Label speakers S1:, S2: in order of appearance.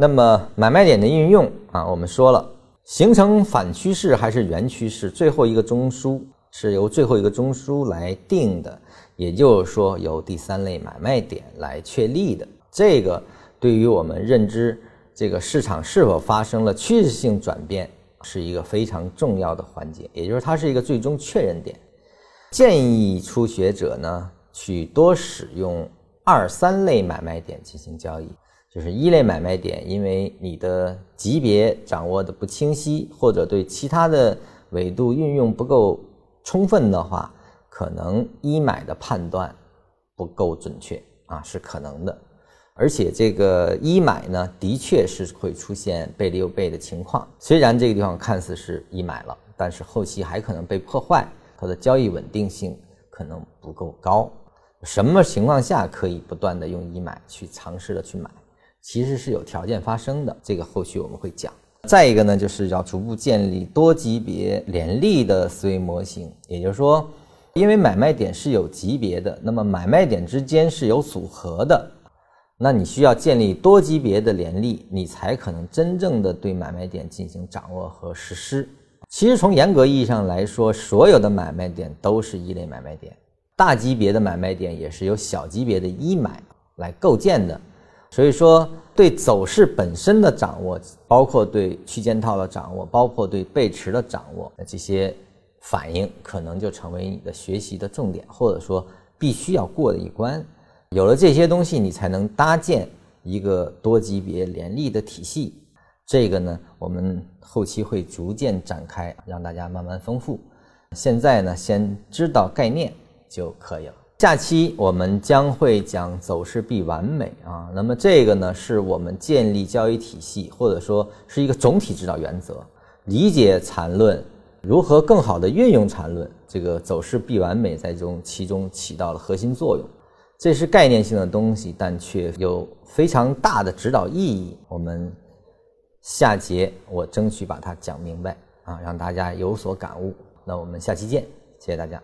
S1: 那么买卖点的运用啊，我们说了，形成反趋势还是原趋势，最后一个中枢是由最后一个中枢来定的，也就是说由第三类买卖点来确立的。这个对于我们认知这个市场是否发生了趋势性转变，是一个非常重要的环节，也就是它是一个最终确认点。建议初学者呢，去多使用二三类买卖点进行交易。就是一类买卖点，因为你的级别掌握的不清晰，或者对其他的维度运用不够充分的话，可能一买的判断不够准确啊，是可能的。而且这个一买呢，的确是会出现背离又背的情况。虽然这个地方看似是一买了，但是后期还可能被破坏，它的交易稳定性可能不够高。什么情况下可以不断的用一买去尝试的去买？其实是有条件发生的，这个后续我们会讲。再一个呢，就是要逐步建立多级别联立的思维模型，也就是说，因为买卖点是有级别的，那么买卖点之间是有组合的，那你需要建立多级别的联立，你才可能真正的对买卖点进行掌握和实施。其实从严格意义上来说，所有的买卖点都是一类买卖点，大级别的买卖点也是由小级别的一买来构建的。所以说，对走势本身的掌握，包括对区间套的掌握，包括对背驰的掌握，那这些反应可能就成为你的学习的重点，或者说必须要过的一关。有了这些东西，你才能搭建一个多级别联立的体系。这个呢，我们后期会逐渐展开，让大家慢慢丰富。现在呢，先知道概念就可以了。下期我们将会讲走势必完美啊，那么这个呢是我们建立交易体系，或者说是一个总体指导原则。理解缠论，如何更好的运用缠论，这个走势必完美在中其中起到了核心作用。这是概念性的东西，但却有非常大的指导意义。我们下节我争取把它讲明白啊，让大家有所感悟。那我们下期见，谢谢大家。